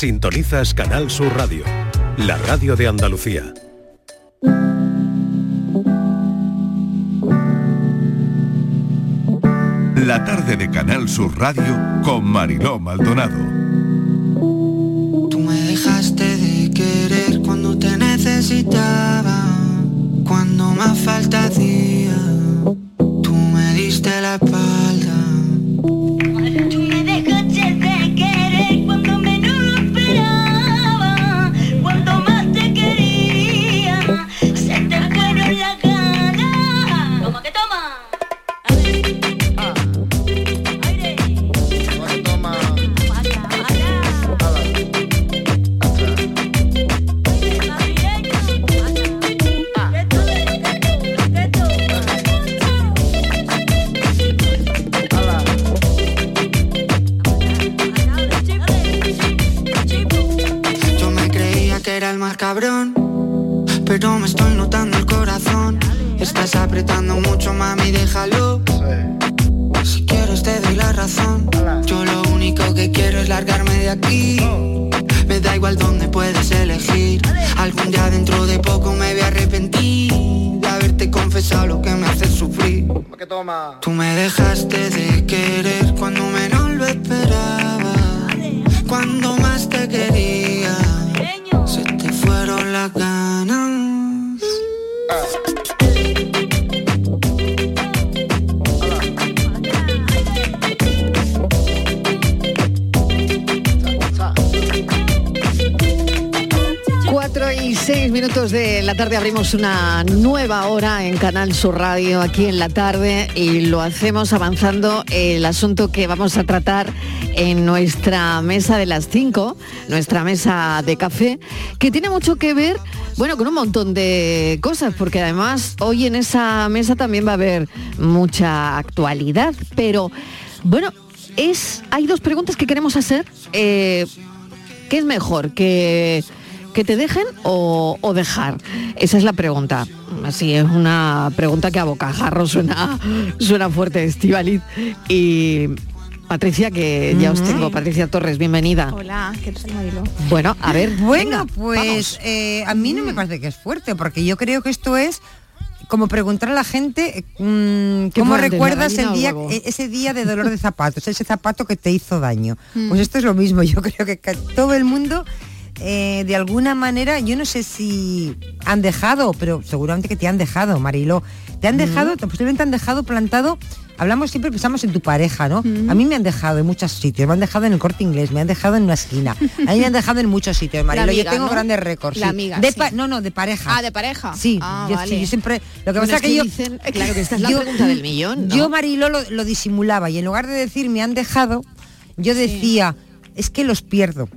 Sintonizas Canal Sur Radio, la radio de Andalucía. La tarde de Canal Sur Radio con Mariló Maldonado. Tú me dejaste de querer cuando te necesitaba, cuando más falta hacía. minutos de la tarde abrimos una nueva hora en Canal Sur Radio aquí en la tarde y lo hacemos avanzando el asunto que vamos a tratar en nuestra mesa de las 5, nuestra mesa de café, que tiene mucho que ver, bueno, con un montón de cosas, porque además hoy en esa mesa también va a haber mucha actualidad, pero bueno, es hay dos preguntas que queremos hacer. Eh, ¿Qué es mejor? ¿Que que te dejen o, o dejar? Esa es la pregunta. Así es una pregunta que a bocajarro suena, suena fuerte, Estivaliz. Y Patricia, que ya os tengo. Patricia Torres, bienvenida. Hola, ¿qué tal Marilo? Bueno, a ver. Bueno, venga, pues eh, a mí no me parece que es fuerte, porque yo creo que esto es como preguntar a la gente mm, ¿Qué cómo recuerdas el día, ese día de dolor de zapatos, ese zapato que te hizo daño. Mm. Pues esto es lo mismo, yo creo que todo el mundo eh, de alguna manera, yo no sé si han dejado, pero seguramente que te han dejado, Marilo. Te han dejado, posiblemente te han dejado plantado. Hablamos siempre, pensamos en tu pareja, ¿no? A mí me han dejado en muchos sitios, me han dejado en el corte inglés, me han dejado en una esquina, a mí me han dejado en muchos sitios, Marilo. amiga, yo tengo ¿no? grandes récords. La sí. amiga, De sí. no, no, de pareja. Ah, de pareja. Sí, Ah, yo, vale. sí, yo siempre. Lo que Bueno, pasa es que, yo. dicen, claro que esta es la pregunta del millón. ¿no? Yo, Mariló, lo, lo disimulaba y en lugar de decir me han dejado, yo decía, es que los pierdo.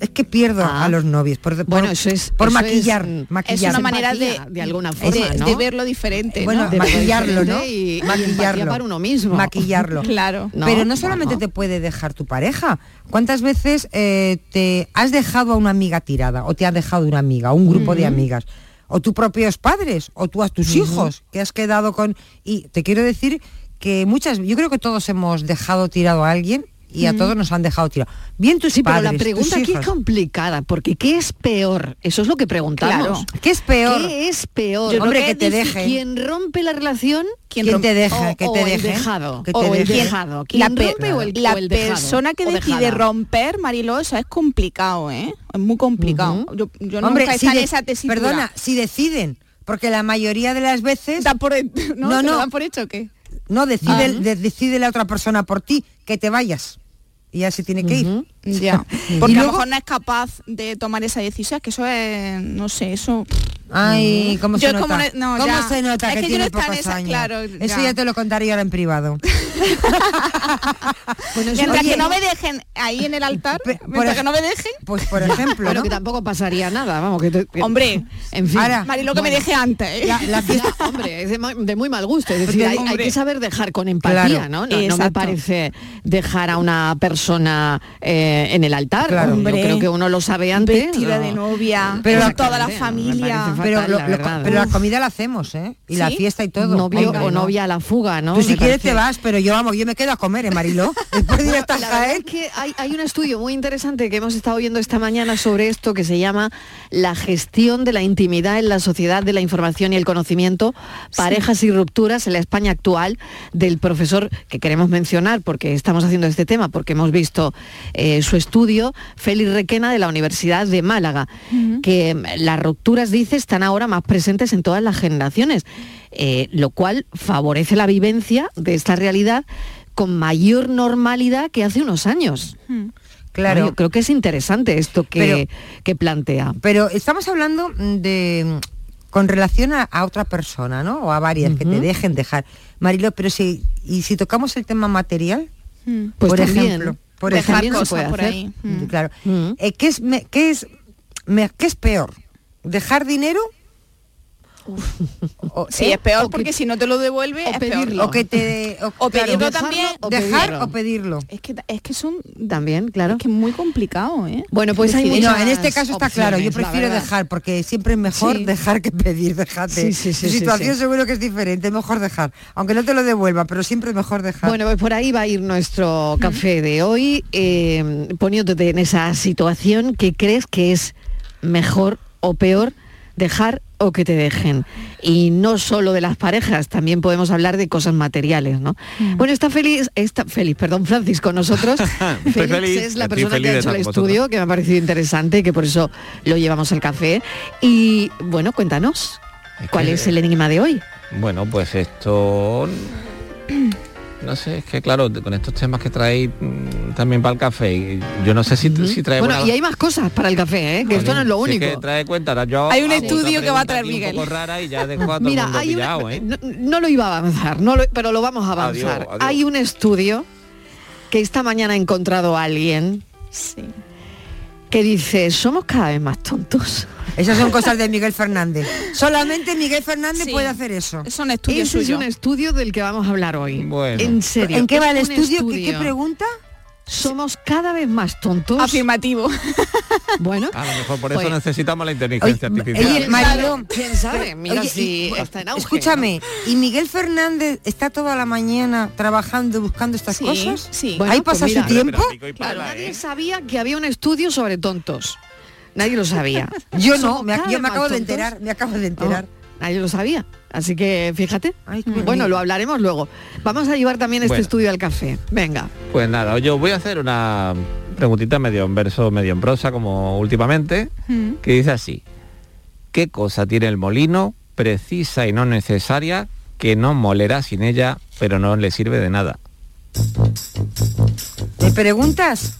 Es que pierdo Ah. a los novios. Por, por- Bueno, eso es- por eso maquillar. es, maquillar. Es una manera de, de alguna forma, de, ¿no? verlo diferente, Bueno, ¿no? De verlo maquillarlo, ¿no? y- maquillarlo. para uno mismo. Maquillarlo. Claro. No, Pero no solamente te puede dejar tu pareja. ¿Cuántas veces eh, te has dejado a una amiga tirada o te has dejado una amiga, un grupo de amigas? O tus propios padres, o tú a tus hijos, que has quedado con... Y te quiero decir que muchas, yo creo que todos hemos dejado tirado a alguien y a todos nos han dejado tirado. Bien tus Sí, pero padres, la pregunta aquí es complicada, porque ¿qué es peor? Eso es lo que preguntamos. Claro. ¿Qué es peor? ¿Qué es peor? Yo Hombre, que te dejen. ¿Quién rompe la relación? ¿Quién ¿Quién te deja? que te deje? dejado. Que te o el deje. dejado. ¿Quién La, pe- rompe o el, la o el dejado? persona que decide romper, Mariló, eso es complicado, ¿eh? Es muy complicado. Yo, yo Hombre, nunca si en esa tesitura. perdona, si deciden, porque la mayoría de las veces ¿Dan por, no, No, ¿Te lo no. dan por hecho o qué? No decide, Ah. de- decide la otra persona por ti que te vayas. Y ya se tiene que ir. Ya. Y Porque a lo mejor no es capaz de tomar esa decisión, que eso es, no sé, eso... Ay, ¿cómo Yo se como nota? no- no, ¿Cómo ya. se nota Es que, que yo tiene no pocos esa- años? claro, Eso ya. ya te lo contaría ahora en privado. Bueno, eso- Mientras oye, que no me dejen ahí en el altar, Pe- por mientras que no me dejen, Pues por ejemplo, ¿no? que tampoco pasaría nada, vamos, que, te- que- Hombre, en fin. ahora, Marilo, que me Bueno. deje antes, ¿eh? la, la fiesta, hombre, es de, de muy mal gusto. Es decir, hay, hay que saber dejar con empatía, Claro. ¿no? No, no me parece dejar a una persona eh, en el altar. Claro. Yo Hombre. creo que uno lo sabe antes. Vestida ¿no? de novia, Pero toda la me familia. Pero, lo- la lo- verdad. pero la comida la hacemos, ¿eh? Y la fiesta y todo. Novio Venga, o ¿no? novia a la fuga, ¿no? Tú si Me quieres parece- te vas, pero yo vamos, yo me quedo a comer, ¿eh, Mariló? Después de ir hasta La verdad Jaén. es que hay, hay un estudio muy interesante que hemos estado viendo esta mañana sobre esto que se llama la gestión de la intimidad en la sociedad de la información y el conocimiento, parejas y rupturas en la España actual, del profesor que queremos mencionar porque estamos haciendo este tema, porque hemos visto eh, su estudio, Félix Requena de la Universidad de Málaga, que mm, las rupturas, dice, están ahora más presentes en todas las generaciones, eh, lo cual favorece la vivencia de esta realidad con mayor normalidad que hace unos años. Claro. Yo creo que es interesante esto que, Pero- que plantea. Pero estamos hablando de con relación a, a otra persona, ¿no? O a varias que te dejen dejar. Marilo, pero si y si tocamos el tema material, Mm. Pues por también, ejemplo, por dejar ejemplo, cosas por ahí. Mm. claro, Mm. eh, ¿qué es me- qué es me- qué es peor? ¿Dejar dinero? O, Sí, ¿eh? es peor o que- porque si no te lo devuelve o es pedirlo. peor. o que te O pedirlo dejarlo también, o dejar pedirlo. o pedirlo. Es que es que son También, claro. es que es muy complicado, ¿eh? Bueno, pues hay. No, en este caso está claro, yo prefiero dejar porque siempre es mejor Sí. dejar que pedir, déjate. Sí, sí, sí, Tu sí, situación sí. seguro que es diferente, es mejor dejar, aunque no te lo devuelva, pero siempre es mejor dejar. Bueno, pues por ahí va a ir nuestro café de hoy, eh, poniéndote en esa situación que crees que es mejor o peor dejar o que te dejen. Y no solo de las parejas, también podemos hablar de cosas materiales, ¿no? Bueno, está feliz, está feliz, perdón, Francis, con nosotros. Félix feliz, es la persona que ha hecho el estudio, vosotros. que me ha parecido interesante, que por eso lo llevamos al café. Y bueno, cuéntanos, Es ¿cuál que- es el enigma de hoy? Bueno, pues esto... No sé, es que claro, con estos temas que traéis mm, también para el café, y yo no sé si, si trae Bueno, buena- y hay más cosas para el café, ¿eh? que esto no es lo único. que trae cuenta, yo Hay un estudio que va a traer Miguel. Un poco rara y ya dejo a todo el Mira, mundo hay una- pillado, ¿eh? no, no lo iba a avanzar, no lo- pero lo vamos a avanzar. Adiós, adiós. Hay un estudio que esta mañana ha encontrado a alguien Sí. que dice, somos cada vez más tontos. Esas son cosas de Miguel Fernández. Solamente Miguel Fernández Sí. puede hacer eso. Son estudios Ese es un estudio del que vamos a hablar hoy. Bueno. En serio. ¿En qué va el estudio? ¿Qué, qué pregunta? Somos cada vez más tontos. Afirmativo. Bueno, A lo mejor por eso Pues- necesitamos la inteligencia Oye, artificial. oye, Mariló, ¿quién sabe? Mira Oye, si y- está en auge. Escúchame, ¿y Miguel Fernández está toda la mañana trabajando, buscando estas Sí, cosas? sí. Bueno, Ahí pues pasa mira. su tiempo. Pero Claro, nadie ¿eh? sabía que había un estudio sobre tontos. Nadie lo sabía. Yo no, me, yo me acabo de enterar, me acabo de enterar. Oh, nadie lo sabía. Así que fíjate. Ay, bueno, lo hablaremos luego. Vamos a llevar también este Bueno. estudio al café. Venga. Pues nada, yo voy a hacer una preguntita medio en verso, medio en prosa, como últimamente, Mm. que dice así. ¿Qué cosa tiene el molino, precisa y no necesaria, que no molerá sin ella, pero no le sirve de nada? ¿Me preguntas?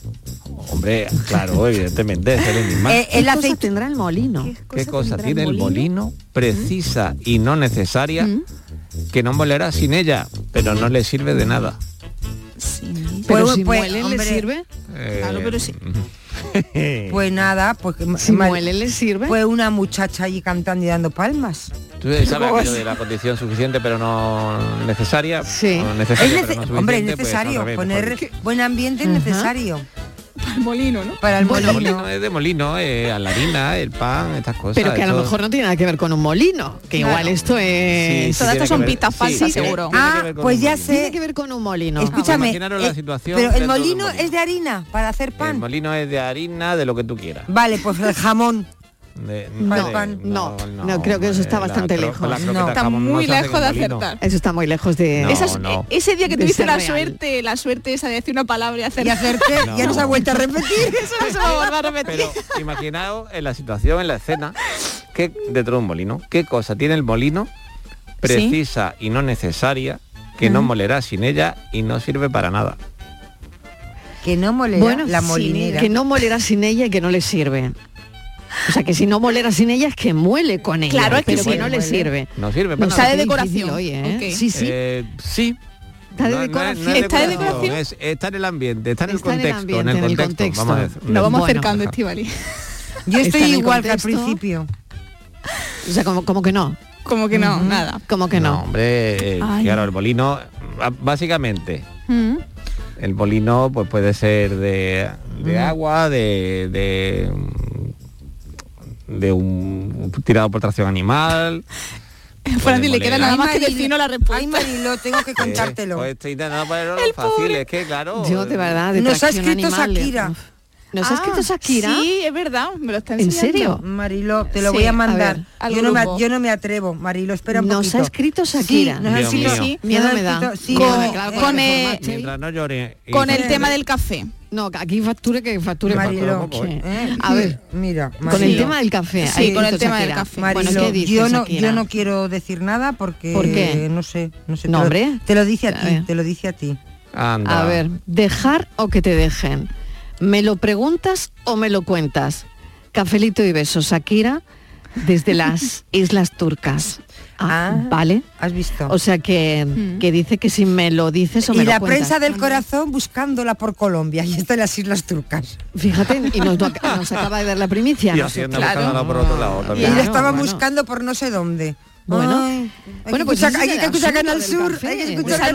Hombre, claro, evidentemente, es el enigma. Eh, ¿Qué el cosa aceite... tendrá el molino? ¿Qué cosa tiene el molino, precisa y no necesaria, que no molerá sin ella, pero no le sirve de nada? Pero Pues- si pues, muelen hombre, le sirve. Claro, pero sí. Pues nada, pues, Si mal- muelen le sirve. pues una muchacha allí cantando y dando palmas. ¿Tú sabes aquello de la condición suficiente pero no necesaria? Sí. Es necesaria, nece- pero no hombre, es pues, necesario poner buen ambiente es necesario Para el molino, ¿no? para el Bueno, molino. molino es de molino, eh, a la harina, el pan, estas cosas. pero que a lo mejor no tiene nada que ver con un molino. Que Claro. igual esto es... Sí, Todas estas son pistas falsas, seguro. Ah, pues ya molino. sé. Tiene que ver con un molino. Escúchame, imaginaros la eh, situación pero el molino molino. es de harina para hacer El pan. molino es de harina, de lo que tú quieras. Vale, pues el jamón. De- No, de- no, no, creo que eso está bastante lejos. la No. Está muy lejos de acertar. Eso está muy lejos de... No, Esas- no. e- Ese día que De tuviste la real. suerte, la suerte esa de decir una palabra y hacer Y hacerte, ya no se ha vuelto a repetir. eso no se va a volver a repetir. Pero imaginaos en la situación, en la escena, que dentro de un molino, qué cosa tiene el molino, precisa y no necesaria, que no molerá sin ella y no sirve para nada. Que no molera Bueno, la sin molinera. que no molera sin ella y que no le sirve. O sea, que si no molera sin ella es que muele con ella, Claro, es que pero sí. que no le sirve. No sirve para No Está de decoración. hoy, ¿eh? Sí, sí. Eh, sí. Está de No, no es- no es decoración. ¿Está de decoración? es- está en el ambiente, está en el Está en el contexto, en el en el contexto, contexto. vamos a decir. Nos vamos Bueno. acercando, Estivali. Yo estoy igual que al principio. O sea, como, como que no. Como que no, nada. Como que No, no. hombre, eh, Ay. claro, el molino, ah, básicamente, Mm. el molino pues puede ser de, de agua, de, de, de un tirado por tracción animal. Fran, le queda nada Ay, más que Marilo, decirnos la respuesta. Ay, Marilo, tengo que contártelo. Pues estoy intentando ponerlo fácil, es que claro. Yo de verdad, de Nos ha escrito animal, eh, Shakira. ¿Nos ha Ah, escrito Shakira? Sí, es verdad, me lo está ¿En enseñando. serio? Marilo, te lo Sí, voy a a mandar. ver, yo, no me, yo no me atrevo, Marilo, espera un Nos poquito. ha escrito Shakira. Sí, nos ha escrito, sí, Miedo nos ha me da. nos ha- el- Con el tema del café. No, aquí facture que facture Marilo, poco, ¿eh? ¿eh? A ver, mira, con el tema del café. Sí, ha con el tema del Shakira. café. Marilo, Bueno, ¿qué dice yo no, Shakira? yo no quiero decir nada porque ¿Por qué? no sé, no sé. No, te, lo, te lo dice a A ti, ver. te lo dice a ti. Anda. A ver, dejar o que te dejen. ¿Me lo preguntas o me lo cuentas? Cafelito y besos, Shakira, desde las Islas Turcas. Ah, Ah. ¿Vale? ¿Has visto? O sea que, Mm. que dice que si me lo dices o me y lo la cuentas. prensa del corazón buscándola por Colombia y está en las Islas Turcas. Fíjate, y nos, nos acaba de dar la primicia. Y por otro lado Y también. ella Claro, estaba bueno. buscando por no sé dónde. Bueno. Ay, Bueno, pues hay que escuchar Canal Sur. Hay que escuchar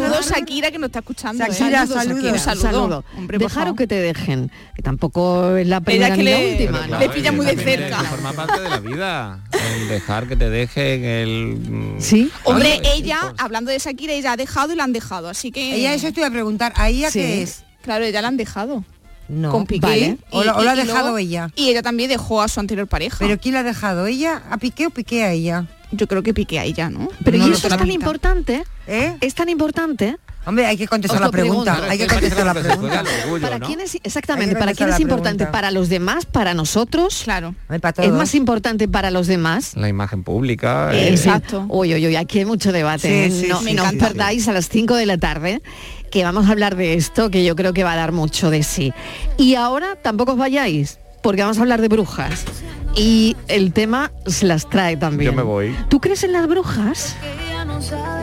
que nos está escuchando. ¿eh? Shakira, Saludos, saludos. Shakira, Un saludo. saludo. Hombre, por Dejar o favor. que te dejen, que tampoco es la primera que ni la le- última. Le pilla muy de cerca. Forma parte de la vida. El dejar que te dejen, el... mm, Sí. Hombre, ella, hablando de Shakira, ella ha dejado y la han dejado, así que... Ella eso te iba a preguntar, ¿a ella Sí. qué es? Claro, ella la han dejado. No. con Piqué. vale. O la- o la ha dejado luego- ella. Y ella también dejó a su anterior pareja. ¿Pero quién la ha dejado? ¿Ella a Piqué o Piqué a ella? Yo creo que Piqué a ella, ¿no? Pero No ¿y sé. es tan importante? ¿Eh? ¿Es tan importante? Hombre, hay que contestar la pregunta. pregunto. Hay que Es que contestar la pregunta. ¿Para quién es exactamente? ¿Para quién es importante? ¿Para los demás? ¿Para nosotros? Claro. ¿Es más importante para los demás? La imagen pública. Eh, sí. Exacto. Uy, uy, uy, aquí hay mucho debate. Sí, ¿eh? sí, no sí, no sí, os perdáis a las 5 de la tarde, que vamos a hablar de esto, que yo creo que va a dar mucho de sí. Y ahora tampoco os vayáis, porque vamos a hablar de brujas. Y el tema se las trae también. Yo me voy. ¿Tú crees en las brujas?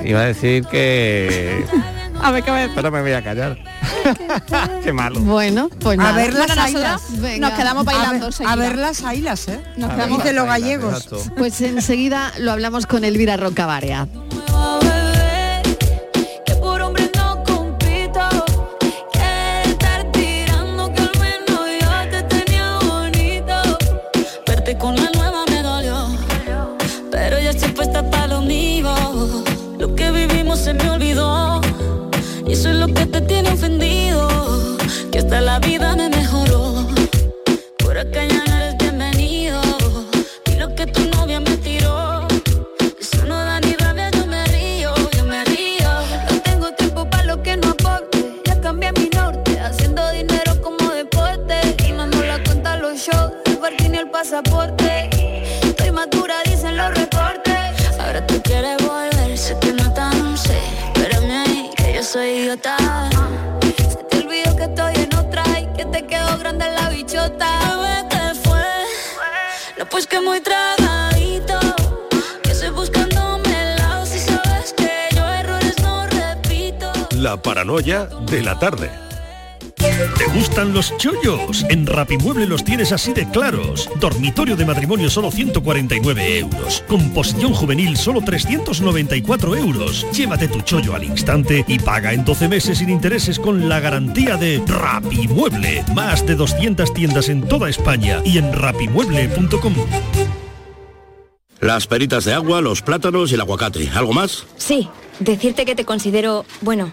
Iba a decir que... A ver, que a ver. Pero me voy a callar. Qué malo. Bueno, pues A ver las Bueno, ailas. nos quedamos A bailando. ver, a ver las ailas, ¿eh? Nos A quedamos ver, Dicen los gallegos. exacto. Pues enseguida lo hablamos con Elvira Rocabarea. Paranoia de la tarde. ¿Te gustan los chollos? En Rapimueble los tienes así de claros. Dormitorio de matrimonio solo 149 euros. Composición juvenil solo 394 euros. Llévate tu chollo al instante y paga en 12 meses sin intereses con la garantía de Rapimueble. Más de 200 tiendas en toda España y en rapimueble.com. Las peritas de agua, los plátanos y el aguacate. ¿Algo más? Sí, decirte que te considero, bueno,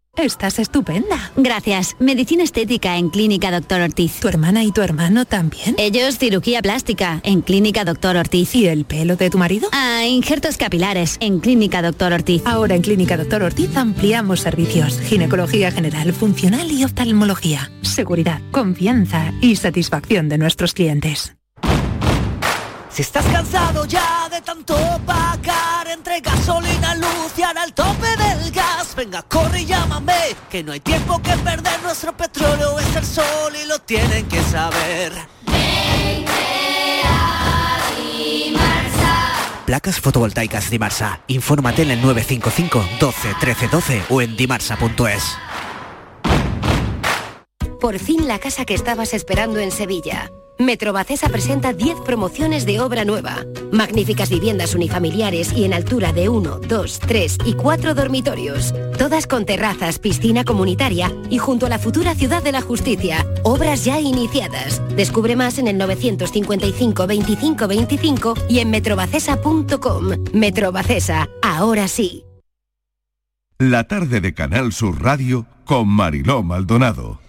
Estás estupenda. Gracias. Medicina estética en Clínica Doctor Ortiz. ¿Tu hermana y tu hermano también? Ellos cirugía plástica en Clínica Doctor Ortiz. ¿Y el pelo de tu marido? Ah, injertos capilares en Clínica Doctor Ortiz. Ahora en Clínica Doctor Ortiz ampliamos servicios. Ginecología general, funcional y oftalmología. Seguridad, confianza y satisfacción de nuestros clientes. Si estás cansado ya de tanto pagar entre gasolina, luz y ahora el tope del gas, venga, corre y llámame, que no hay tiempo que perder, nuestro petróleo es el sol y lo tienen que saber. Placas fotovoltaicas Dimarsa. Infórmate en el 955 12 13 12 o en dimarsa.es. Por fin la casa que estabas esperando en Sevilla. Metrobacesa presenta 10 promociones de obra nueva. Magníficas viviendas unifamiliares y en altura de 1, 2, 3 y 4 dormitorios. Todas con terrazas, piscina comunitaria y junto a la futura Ciudad de la Justicia. Obras ya iniciadas. Descubre más en el 955 25 25 y en metrobacesa.com. Metrobacesa, ahora sí. La tarde de Canal Sur Radio con Mariló Maldonado.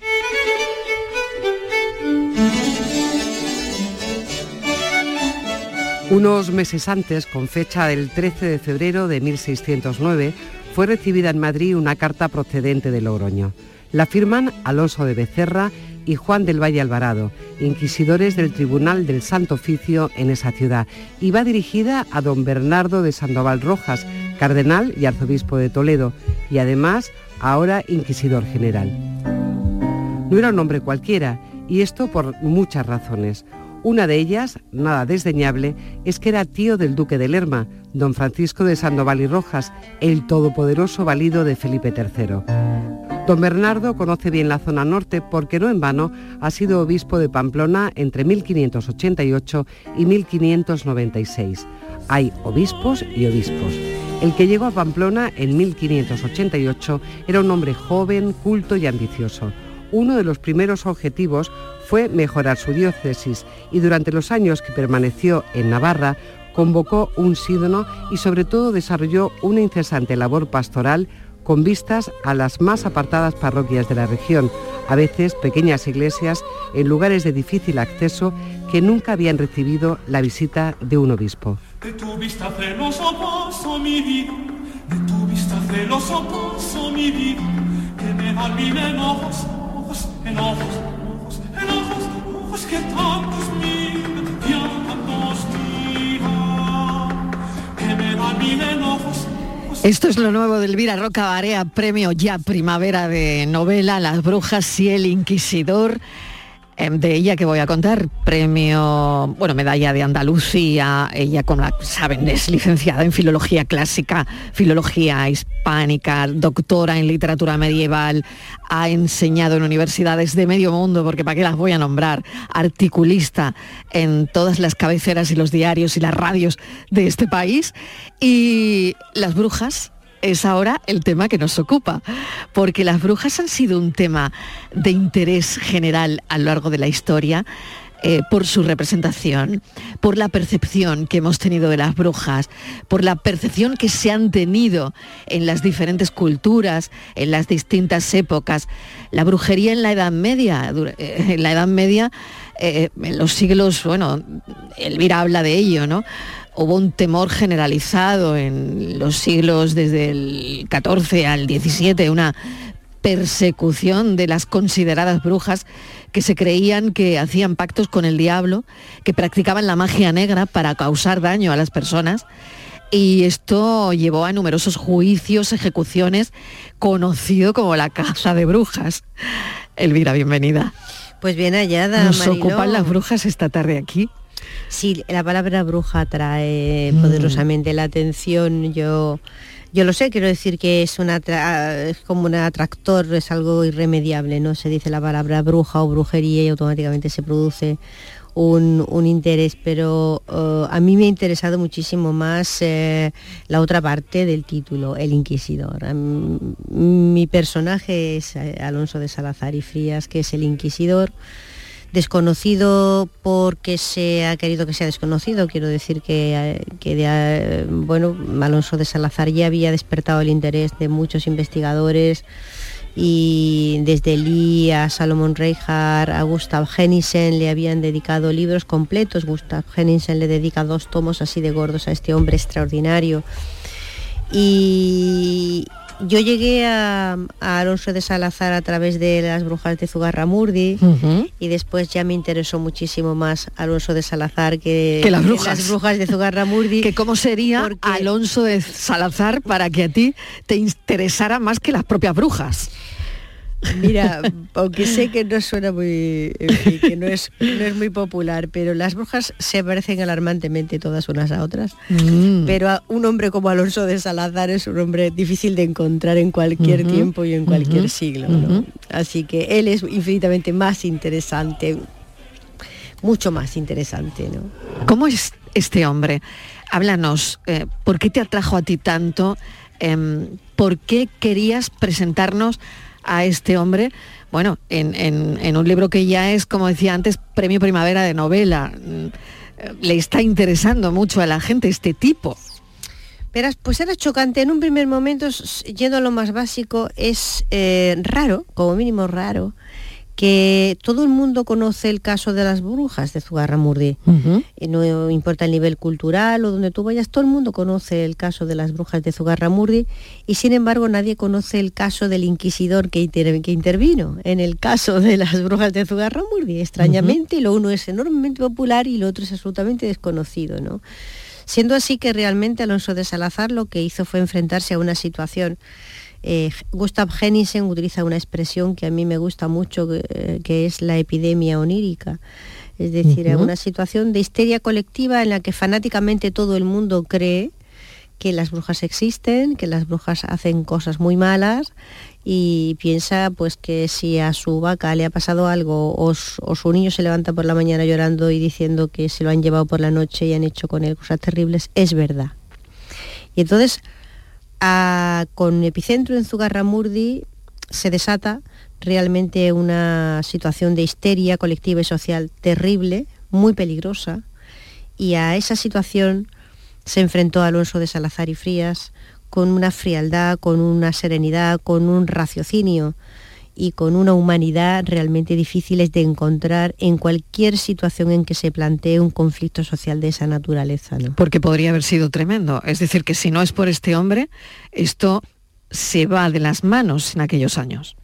Unos meses antes, con fecha del 13 de febrero de 1609, fue recibida en Madrid una carta procedente de Logroño. La firman Alonso de Becerra y Juan del Valle Alvarado, inquisidores del Tribunal del Santo Oficio en esa ciudad, y va dirigida a don Bernardo de Sandoval Rojas, cardenal y arzobispo de Toledo, y además ahora inquisidor general. No era un hombre cualquiera, y esto por muchas razones. Una de ellas, nada desdeñable, es que era tío del duque de Lerma, don Francisco de Sandoval y Rojas, el todopoderoso valido de Felipe III. Don Bernardo conoce bien la zona norte porque no en vano ha sido obispo de Pamplona entre 1588 y 1596. Hay obispos y obispos. El que llegó a Pamplona en 1588 era un hombre joven, culto y ambicioso uno de los primeros objetivos fue mejorar su diócesis y durante los años que permaneció en Navarra convocó un sínodo y sobre todo desarrolló una incesante labor pastoral con vistas a las más apartadas parroquias de la región, a veces pequeñas iglesias en lugares de difícil acceso que nunca habían recibido la visita de un obispo. Esto es lo nuevo de Elvira Roca Barea, premio ya primavera de novela Las Brujas y el Inquisidor. Em, De ella que voy a contar, premio, bueno, medalla de Andalucía, ella como saben es licenciada en filología clásica, filología hispánica, doctora en literatura medieval, ha enseñado en universidades de medio mundo, porque para qué las voy a nombrar, articulista en todas las cabeceras y los diarios y las radios de este país, y las brujas es ahora el tema que nos ocupa, porque las brujas han sido un tema de interés general a lo largo de la historia. eh, por su representación, por la percepción que hemos tenido de las brujas, por la percepción que se han tenido en las diferentes culturas, en las distintas épocas. La brujería en la Edad Media, eh, en la Edad Media, eh, en los siglos, bueno, Elvira habla de ello, ¿no? Hubo un temor generalizado en los siglos desde el 14 al 17, una persecución de las consideradas brujas que se creían que hacían pactos con el diablo, que practicaban la magia negra para causar daño a las personas. Y esto llevó a numerosos juicios, ejecuciones, conocido como la caza de brujas. Elvira, bienvenida. Pues bien hallada, Nos Mariló. ocupan las brujas esta tarde aquí. Sí, la palabra bruja atrae Mm. poderosamente la atención. Yo, yo lo sé, quiero decir que es, una es como un atractor, es algo irremediable, ¿no? Se dice la palabra bruja o brujería y automáticamente se produce un, un interés, pero eh, a mí me ha interesado muchísimo más eh, la otra parte del título, el inquisidor. Mí- mi personaje es eh, Alonso de Salazar y Frías, que es el inquisidor desconocido porque se ha querido que sea desconocido. Quiero decir que, eh, que eh, bueno, Alonso de Salazar ya había despertado el interés de muchos investigadores y desde Lee a Salomon Reinhardt, a Gustav Hennisen le habían dedicado libros completos. Gustav Hennisen le dedica dos tomos así de gordos a este hombre extraordinario. Y yo llegué a, a Alonso de Salazar a través de las brujas de Zugarramurdi y después ya me interesó muchísimo más Alonso de Salazar que, Que las brujas. las brujas de Zugarramurdi. que cómo sería Alonso de Salazar para que a ti te interesara más que las propias brujas. Mira, aunque sé que no suena muy, fin, que no es, no es muy popular, pero las brujas se parecen alarmantemente todas unas a otras. Mm. Pero a un hombre como Alonso de Salazar es un hombre difícil de encontrar en cualquier tiempo y en cualquier siglo. Así que él es infinitamente más interesante, mucho más interesante. ¿no? ¿Cómo es este hombre? Háblanos, eh, ¿por qué te atrajo a ti tanto? Em, ¿Por qué querías presentarnos a este hombre? Bueno, en, en- un libro que ya es, como decía antes, premio primavera de novela. Mm, Le está interesando mucho a la gente este tipo. Verás, pues era chocante. En un primer momento, yendo a lo más básico, es eh, raro, como mínimo raro, que todo el mundo conoce el caso de las brujas de Zugarramurdi. Y no importa el nivel cultural o donde tú vayas, todo el mundo conoce el caso de las brujas de Zugarramurdi y sin embargo nadie conoce el caso del inquisidor que, inter- que intervino en el caso de las brujas de Zugarramurdi. Extrañamente, lo uno es enormemente popular y lo otro es absolutamente desconocido, ¿no? Siendo así que realmente Alonso de Salazar lo que hizo fue enfrentarse a una situación. Eh, Gustav Hennisen utiliza una expresión que a mí me gusta mucho, que, que es la epidemia onírica. Es decir, una situación de histeria colectiva en la que fanáticamente todo el mundo cree que las brujas existen, que las brujas hacen cosas muy malas y piensa pues que si a su vaca le ha pasado algo o, o su niño se levanta por la mañana llorando y diciendo que se lo han llevado por la noche y han hecho con él cosas terribles, es verdad. Y entonces, con epicentro en Zugarramurdi se desata realmente una situación de histeria colectiva y social terrible, muy peligrosa, y a esa situación se enfrentó Alonso de Salazar y Frías con una frialdad, con una serenidad, con un raciocinio y con una humanidad realmente difíciles de encontrar en cualquier situación en que se plantee un conflicto social de esa naturaleza. ¿no? Porque podría haber sido tremendo. Es decir, que si no es por este hombre, esto se va de las manos en aquellos años.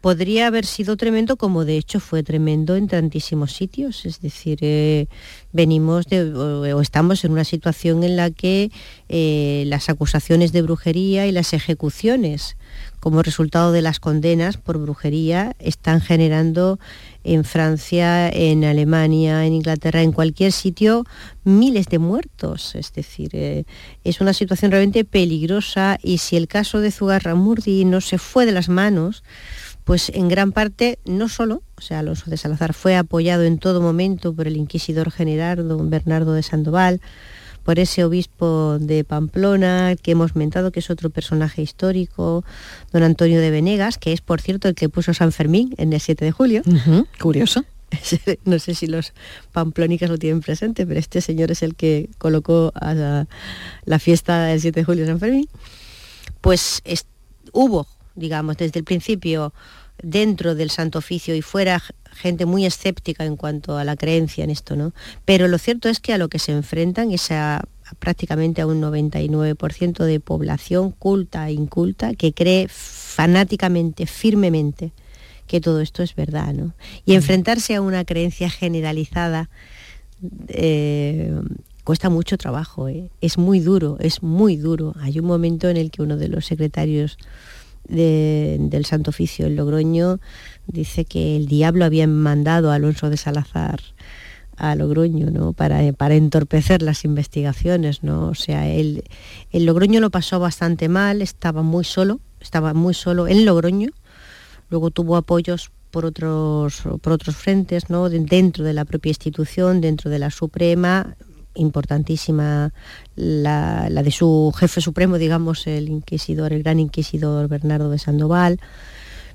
Podría haber sido tremendo como de hecho fue tremendo en tantísimos sitios. Es decir, eh, venimos de, o, estamos en una situación en la que eh, las acusaciones de brujería y las ejecuciones como resultado de las condenas por brujería están generando en Francia, en Alemania, en Inglaterra, en cualquier sitio, miles de muertos. Es decir, eh, es una situación realmente peligrosa y si el caso de Zugarramurdi no se fue de las manos, pues en gran parte, no solo, o sea, Alonso de Salazar fue apoyado en todo momento por el inquisidor general don Bernardo de Sandoval, por ese obispo de Pamplona que hemos mentado, que es otro personaje histórico, don Antonio de Venegas, que es, por cierto, el que puso San Fermín en el 7 de julio. Curioso. No sé si los pamplónicas lo tienen presente, pero este señor es el que colocó a la, la fiesta del 7 de julio de San Fermín. Pues es- hubo, digamos, desde el principio dentro del Santo Oficio y fuera gente muy escéptica en cuanto a la creencia en esto, ¿no? Pero lo cierto es que a lo que se enfrentan es a, a prácticamente a un 99% de población culta e inculta que cree fanáticamente, firmemente, que todo esto es verdad, ¿no? Y enfrentarse a una creencia generalizada eh, cuesta mucho trabajo, ¿eh? es muy duro, es muy duro. Hay un momento en el que uno de los secretarios de- del Santo Oficio en Logroño dice que el diablo había mandado a Alonso de Salazar a Logroño, ¿no? Para, para entorpecer las investigaciones, ¿no? O sea, él, el Logroño lo pasó bastante mal, estaba muy solo, estaba muy solo en Logroño, luego tuvo apoyos por otros, por otros frentes, ¿no? De- dentro de la propia institución, dentro de la Suprema, importantísima la, la de su jefe supremo, digamos, el inquisidor, el gran inquisidor Bernardo de Sandoval,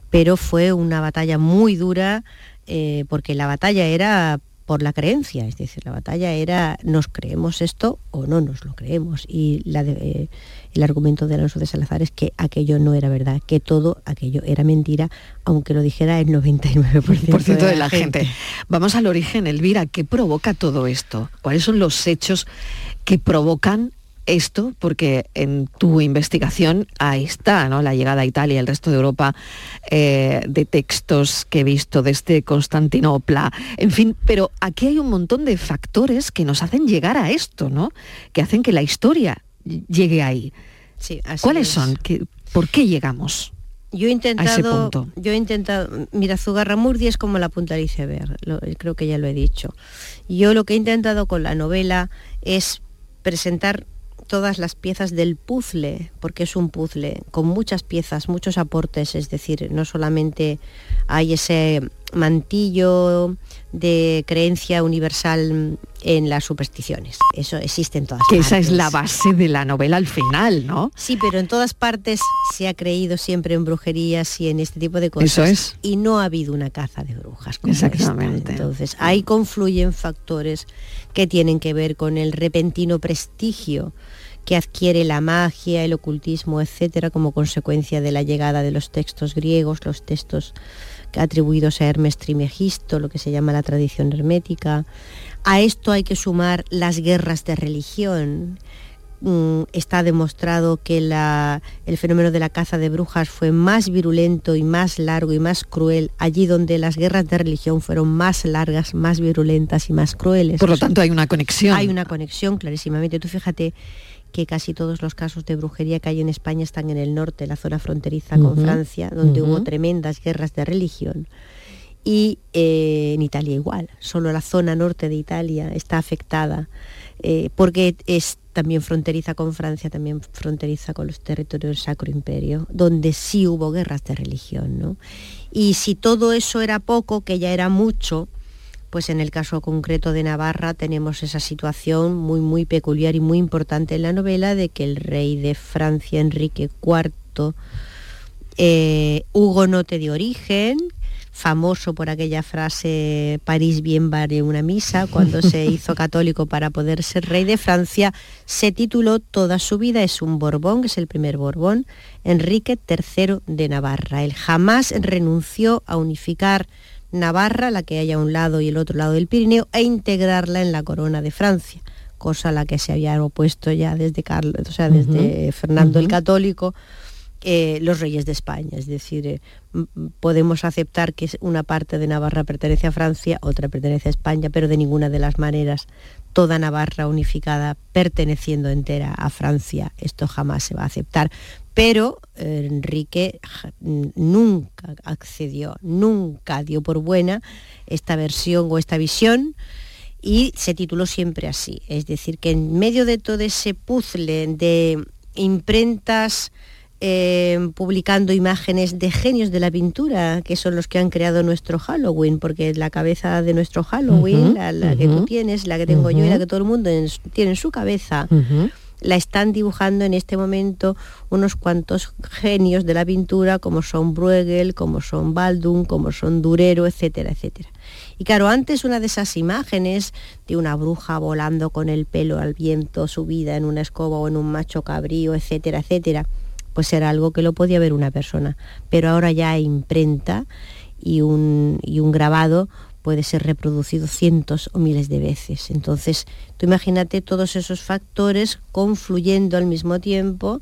pero fue una batalla muy dura, eh, porque la batalla era por la creencia, es decir, la batalla era nos creemos esto o no nos lo creemos. Y la de- eh, el argumento de Alonso de Salazar es que aquello no era verdad, que todo aquello era mentira, aunque lo dijera el 99% por ciento de, la gente. Vamos al origen, Elvira, ¿qué provoca todo esto? ¿Cuáles son los hechos que provocan esto? Porque en tu investigación ahí está, ¿no? La llegada a Italia y el resto de Europa eh, de textos que he visto desde Constantinopla, en fin, pero aquí hay un montón de factores que nos hacen llegar a esto, ¿no? Que hacen que la historia llegue ahí. Sí, así ¿Cuáles es. son? ¿Qué- ¿Por qué llegamos? Yo he a ese intentado, punto? yo he intentado, mira, Zugarramurdi es como la punta del iceberg, lo- creo que ya lo he dicho. Yo lo que he intentado con la novela es presentar todas las piezas del puzzle, porque es un puzzle con muchas piezas, muchos aportes, es decir, no solamente hay ese mantillo de creencia universal en las supersticiones, eso existe en todas Que partes. esa es la base de la novela al final, ¿no? Sí, pero en todas partes se ha creído siempre en brujerías y en este tipo de cosas. Eso es. Y no ha habido una caza de brujas. como esta. Exactamente. Entonces, ahí confluyen factores que tienen que ver con el repentino prestigio que adquiere la magia, el ocultismo, etcétera, como consecuencia de la llegada de los textos griegos, los textos atribuidos a Hermes Trimegisto, lo que se llama la tradición hermética. A esto hay que sumar las guerras de religión. Mm, está demostrado que la- el fenómeno de la caza de brujas fue más virulento y más largo y más cruel allí donde las guerras de religión fueron más largas, más virulentas y más crueles. Por lo tanto, hay una conexión. Hay una conexión clarísimamente. Tú fíjate que casi todos los casos de brujería que hay en España están en el norte, la zona fronteriza con Francia, donde hubo tremendas guerras de religión. Y eh, en Italia igual, solo la zona norte de Italia está afectada, eh, porque es también fronteriza con Francia, también fronteriza con los territorios del Sacro Imperio, donde sí hubo guerras de religión. ¿no? Y si todo eso era poco, que ya era mucho, pues en el caso concreto de Navarra tenemos esa situación muy muy peculiar y muy importante en la novela de que el rey de Francia, Enrique IV, eh, hugonote de origen, famoso por aquella frase París bien vale una misa, cuando se hizo católico para poder ser rey de Francia, se tituló toda su vida, es un Borbón, que es el primer Borbón, Enrique III de Navarra. Él jamás renunció a unificar Navarra, la que hay a un lado y el otro lado del Pirineo, e integrarla en la corona de Francia, cosa a la que se había opuesto ya desde Carlos, o sea, desde Fernando el. Católico, eh, los reyes de España. Es decir, eh, podemos aceptar que una parte de Navarra pertenece a Francia, otra pertenece a España, pero de ninguna de las maneras toda Navarra unificada perteneciendo entera a Francia, esto jamás se va a aceptar. Pero eh, Enrique nunca accedió, nunca dio por buena esta versión o esta visión y se tituló siempre así. Es decir, que en medio de todo ese puzzle de imprentas eh, publicando imágenes de genios de la pintura, que son los que han creado nuestro Halloween, porque la cabeza de nuestro Halloween, la, la que tú tienes, la que tengo yo y la que todo el mundo en tiene en su cabeza. La están dibujando en este momento unos cuantos genios de la pintura como son Bruegel, como son Baldung, como son Durero, etcétera, etcétera. Y claro, antes una de esas imágenes de una bruja volando con el pelo al viento, subida en una escoba o en un macho cabrío, etcétera, etcétera, pues era algo que lo podía ver una persona. Pero ahora ya hay imprenta y un, y un grabado puede ser reproducido cientos o miles de veces. Entonces, tú imagínate todos esos factores confluyendo al mismo tiempo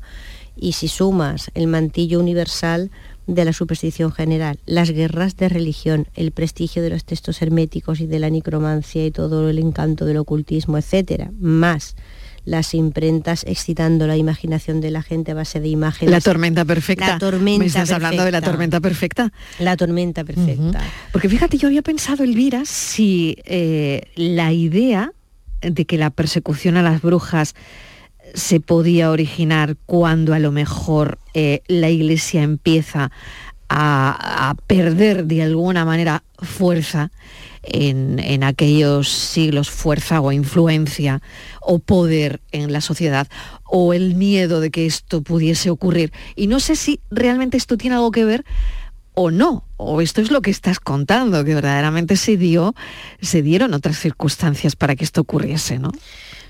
y si sumas el mantillo universal de la superstición general, las guerras de religión, el prestigio de los textos herméticos y de la necromancia y todo el encanto del ocultismo, etcétera, más las imprentas excitando la imaginación de la gente a base de imágenes. La tormenta perfecta. La tormenta Me estás hablando de la perfecta. tormenta perfecta. La tormenta perfecta. Porque fíjate, yo había pensado, Elvira, si eh, la idea de que la persecución a las brujas se podía originar cuando a lo mejor eh, la iglesia empieza a, perder de alguna manera fuerza en, en aquellos siglos, fuerza o influencia o poder en la sociedad, o el miedo de que esto pudiese ocurrir. Y no sé si realmente esto tiene algo que ver o no, o esto es lo que estás contando, que verdaderamente se dio, se dieron otras circunstancias para que esto ocurriese, ¿no?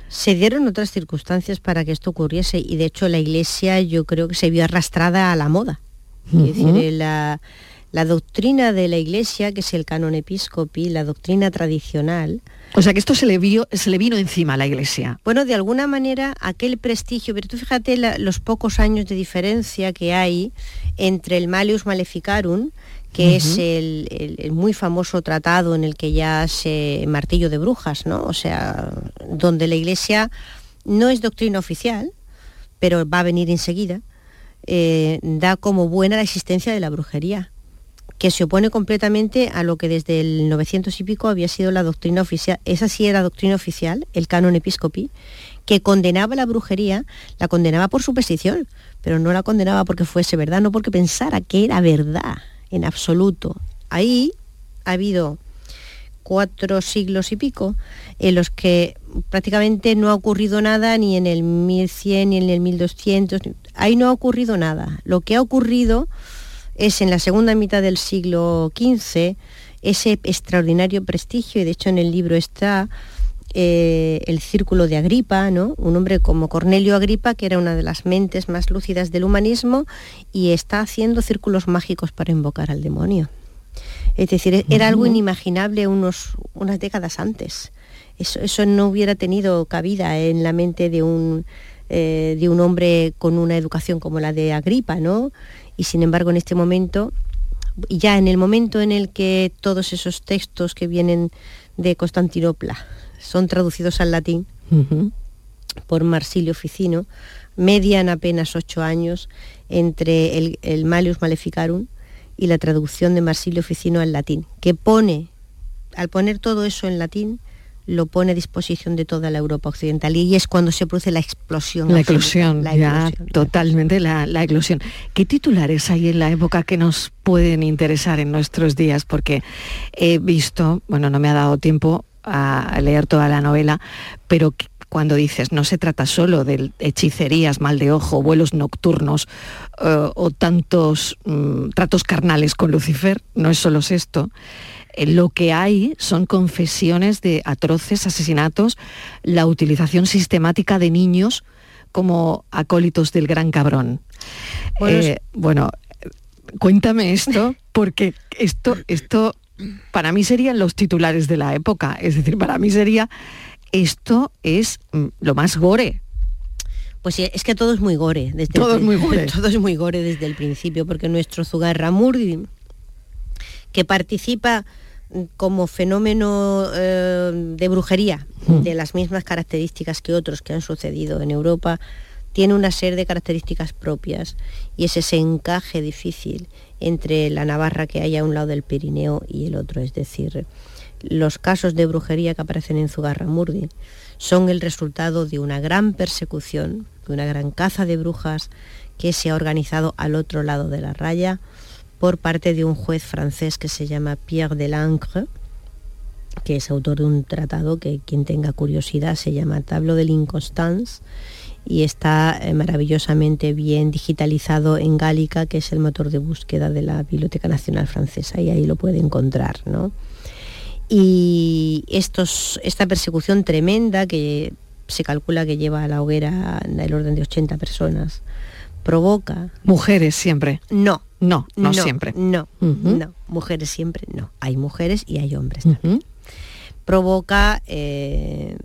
Se dieron otras circunstancias para que esto ocurriese y de hecho la iglesia yo creo que se vio arrastrada a la moda. Es decir, eh, la, la doctrina de la iglesia, que es el canon episcopi, la doctrina tradicional, O sea que esto se le, vio, se le vino encima a la iglesia. Bueno, de alguna manera aquel prestigio, pero tú fíjate la- los pocos años de diferencia que hay entre el Malius Maleficarum, que es el, el- el muy famoso tratado en el que ya se martillo de brujas, ¿no? O sea, donde la Iglesia no es doctrina oficial, pero va a venir enseguida, eh, da como buena la existencia de la brujería que se opone completamente a lo que desde el 900 y pico había sido la doctrina oficial. Esa sí era doctrina oficial, el canon episcopi, que condenaba la brujería, la condenaba por superstición, pero no la condenaba porque fuese verdad, no porque pensara que era verdad en absoluto. Ahí ha habido cuatro siglos y pico en los que prácticamente no ha ocurrido nada ni en el 1100 ni en el 1200. Ahí no ha ocurrido nada. Lo que ha ocurrido es en la segunda mitad del siglo XV ese extraordinario prestigio, y de hecho en el libro está eh, el círculo de Agripa, ¿no? un hombre como Cornelio Agripa, que era una de las mentes más lúcidas del humanismo, y está haciendo círculos mágicos para invocar al demonio. Es decir, era algo inimaginable unos, unas décadas antes. Eso, eso no hubiera tenido cabida en la mente de un, eh, de un hombre con una educación como la de Agripa, ¿no? Y sin embargo, en este momento, ya en el momento en el que todos esos textos que vienen de Constantinopla son traducidos al latín por Marsilio Ficino, median apenas ocho años entre el, el Malius Maleficarum y la traducción de Marsilio Ficino al latín, que pone, al poner todo eso en latín, lo pone a disposición de toda la Europa occidental y es cuando se produce la explosión. La eclosión, la ya eclosión. totalmente la, la eclosión. ¿Qué titulares hay en la época que nos pueden interesar en nuestros días? Porque he visto, bueno, no me ha dado tiempo a leer toda la novela, pero cuando dices no se trata solo de hechicerías, mal de ojo, vuelos nocturnos eh, o tantos mm, tratos carnales con Lucifer, no es solo esto. Eh, Lo que hay son confesiones de atroces asesinatos, la utilización sistemática de niños como acólitos del gran cabrón. Bueno, Eh, Bueno, cuéntame esto, porque esto, esto para mí serían los titulares de la época. Es decir, para mí sería esto es mm, lo más gore. Pues sí, es que todo es muy gore. Desde el Todo es pri- muy gore. todo es muy gore desde el principio, porque nuestro Zugarramurdi, que participa como fenómeno eh, de brujería, de las mismas características que otros que han sucedido en Europa, tiene una serie de características propias y es ese encaje difícil entre la Navarra que hay a un lado del Pirineo y el otro, es decir, los casos de brujería que aparecen en Zugarramurdi son el resultado de una gran persecución, de una gran caza de brujas que se ha organizado al otro lado de la raya por parte de un juez francés que se llama Pierre Delancre, que es autor de un tratado que quien tenga curiosidad se llama Tablo de l'Inconstance y está eh, maravillosamente bien digitalizado en Gálica, que es el motor de búsqueda de la Biblioteca Nacional Francesa, y ahí lo puede encontrar, ¿no? Y estos, esta persecución tremenda, que se calcula que lleva a la hoguera del orden de 80 personas, provoca... Mujeres siempre. No. No, no, siempre. No, no. Mujeres siempre, no. Hay mujeres y hay hombres también. Provoca, eh,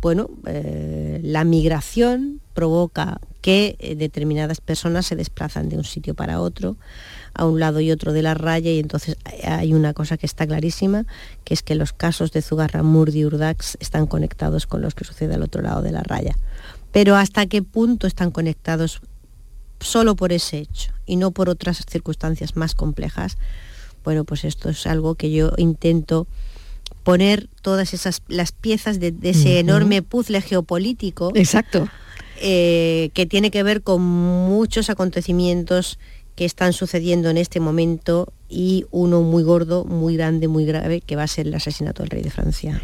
bueno, eh, la migración provoca que eh, determinadas personas se desplazan de un sitio para otro, a un lado y otro de la raya, y entonces hay una cosa que está clarísima, que es que los casos de Zugarramurdi y Urdax están conectados con los que sucede al otro lado de la raya. Pero hasta qué punto están conectados solo por ese hecho y no por otras circunstancias más complejas, bueno, pues esto es algo que yo intento poner todas esas las piezas de, de ese enorme puzzle geopolítico Exacto. eh, que tiene que ver con muchos acontecimientos que están sucediendo en este momento y uno muy gordo, muy grande, muy grave, que va a ser el asesinato del rey de Francia.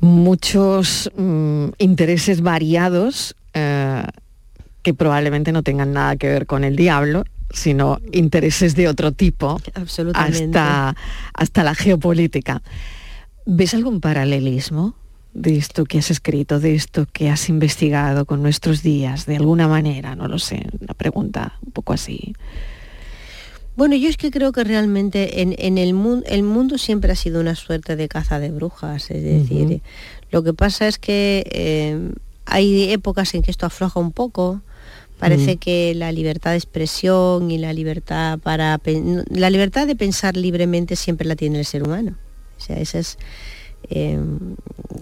Muchos mm, intereses variados eh, que probablemente no tengan nada que ver con el diablo sino intereses de otro tipo, Absolutamente. hasta, hasta la geopolítica. ¿Ves algún paralelismo de esto que has escrito, de esto que has investigado con nuestros días, de alguna manera? No lo sé, una pregunta un poco así. Bueno, yo es que creo que realmente en, en el, mundo el mundo siempre ha sido una suerte de caza de brujas. Es decir, lo que pasa es que eh, hay épocas en que esto afloja un poco. Parece Mm. que la libertad de expresión y la libertad para la libertad de pensar libremente siempre la tiene el ser humano. O sea, esa es eh,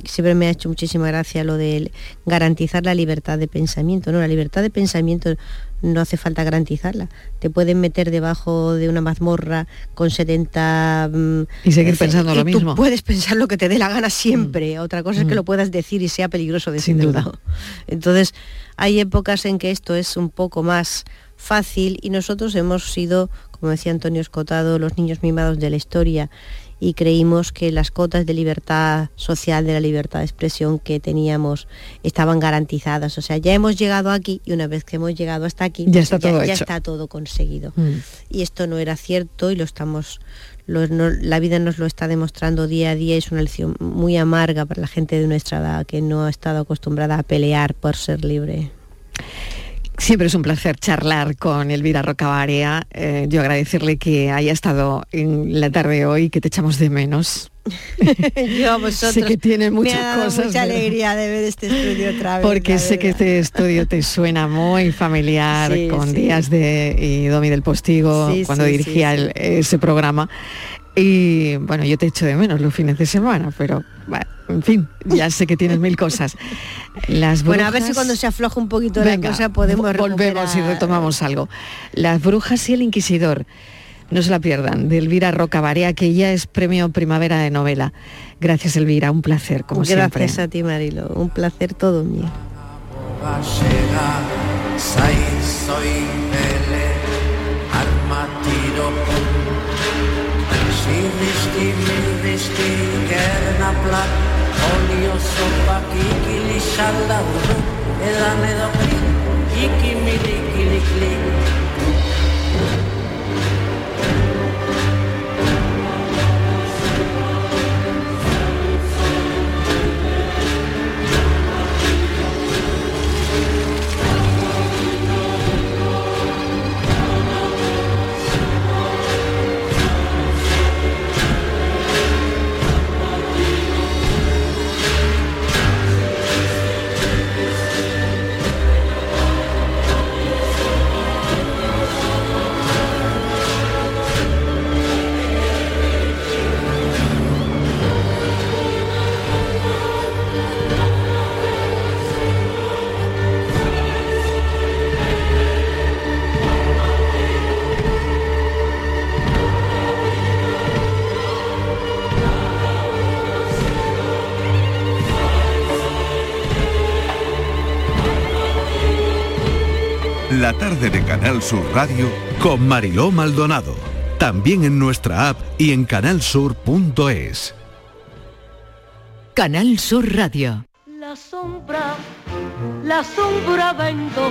siempre me ha hecho muchísima gracia lo de garantizar la libertad de pensamiento. No, la libertad de pensamiento no hace falta garantizarla. Te pueden meter debajo de una mazmorra con 70... mm, Y seguir eh, pensando y lo tú mismo. Mm. puedes pensar lo que te dé la gana siempre. Otra cosa es que lo puedas decir y sea peligroso Sin decirlo. duda. Entonces, hay épocas en que esto es un poco más fácil y nosotros hemos sido, como decía Antonio Escotado, los niños mimados de la historia y creímos que las cotas de libertad social, de la libertad de expresión que teníamos estaban garantizadas. O sea, ya hemos llegado aquí y una vez que hemos llegado hasta aquí, Ya está todo ya hecho. está todo conseguido. Mm. Y esto no era cierto y lo estamos lo- no- la vida nos lo está demostrando día a día, es una lección muy amarga para la gente de nuestra edad que no ha estado acostumbrada a pelear por ser libre. Siempre es un placer charlar con Elvira Rocabarea. Eh, yo agradecerle que haya estado en la tarde hoy, que te echamos de menos. Yo a vosotros sé que tiene me muchas ha dado cosas. mucha alegría de ver este estudio otra vez. Porque sé que este estudio te suena muy familiar Sí, con sí. Días de y Domi del Postigo Sí, cuando dirigía el- ese programa. Y bueno, yo te echo de menos los fines de semana, pero bueno, en fin, ya sé que tienes mil cosas. Las Bueno, a ver si brujas- cuando se afloja un poquito Venga, la cosa podemos vo- volvemos y retomamos algo. Las brujas y el inquisidor. No se la pierdan, de Elvira Roca Barea, que ya es premio Primavera de novela. Gracias, Elvira, un placer, como Gracias siempre. a ti, Marilo. Un placer todo mío. τη μύδη στη να πλά Όλιο σώπα κύκυλη σάλτα έλανε Έδανε εδώ κλικ, κύκη κλικ. La tarde de Canal Sur Radio con Mariló Maldonado. También en nuestra app y en canalsur.es. Canal Sur Radio. La sombra, la sombra vendó.